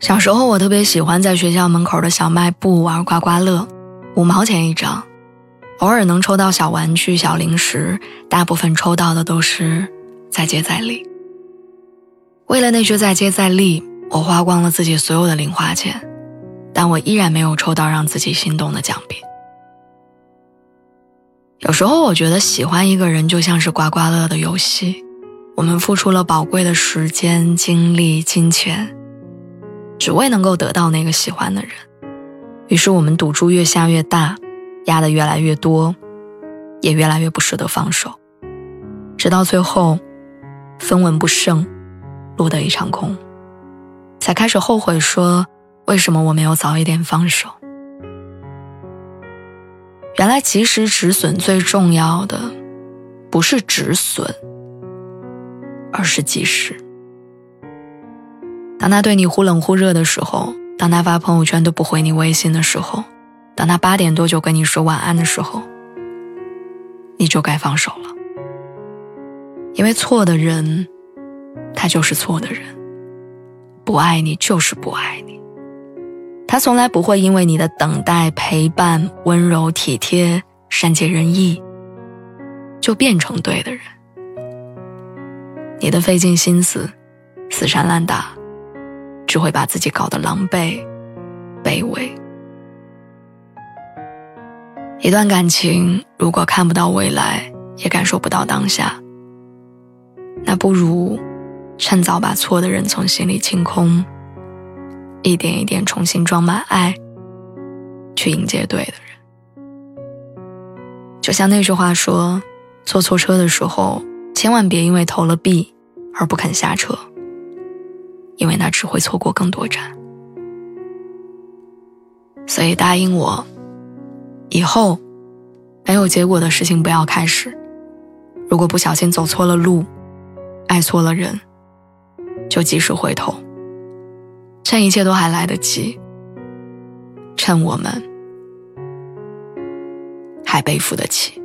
小时候，我特别喜欢在学校门口的小卖部玩刮刮乐，五毛钱一张，偶尔能抽到小玩具、小零食，大部分抽到的都是再接再厉。为了那句再接再厉，我花光了自己所有的零花钱，但我依然没有抽到让自己心动的奖品。有时候，我觉得喜欢一个人就像是刮刮乐的游戏，我们付出了宝贵的时间、精力、金钱。只为能够得到那个喜欢的人，于是我们赌注越下越大，压的越来越多，也越来越不舍得放手，直到最后分文不剩，落得一场空，才开始后悔说为什么我没有早一点放手。原来及时止损最重要的不是止损，而是及时。当他对你忽冷忽热的时候，当他发朋友圈都不回你微信的时候，当他八点多就跟你说晚安的时候，你就该放手了。因为错的人，他就是错的人，不爱你就是不爱你，他从来不会因为你的等待、陪伴、温柔体贴、善解人意，就变成对的人。你的费尽心思、死缠烂打。只会把自己搞得狼狈、卑微。一段感情如果看不到未来，也感受不到当下，那不如趁早把错的人从心里清空，一点一点重新装满爱，去迎接对的人。就像那句话说：“坐错车的时候，千万别因为投了币而不肯下车。”因为那只会错过更多站，所以答应我，以后没有结果的事情不要开始。如果不小心走错了路，爱错了人，就及时回头，趁一切都还来得及，趁我们还背负得起。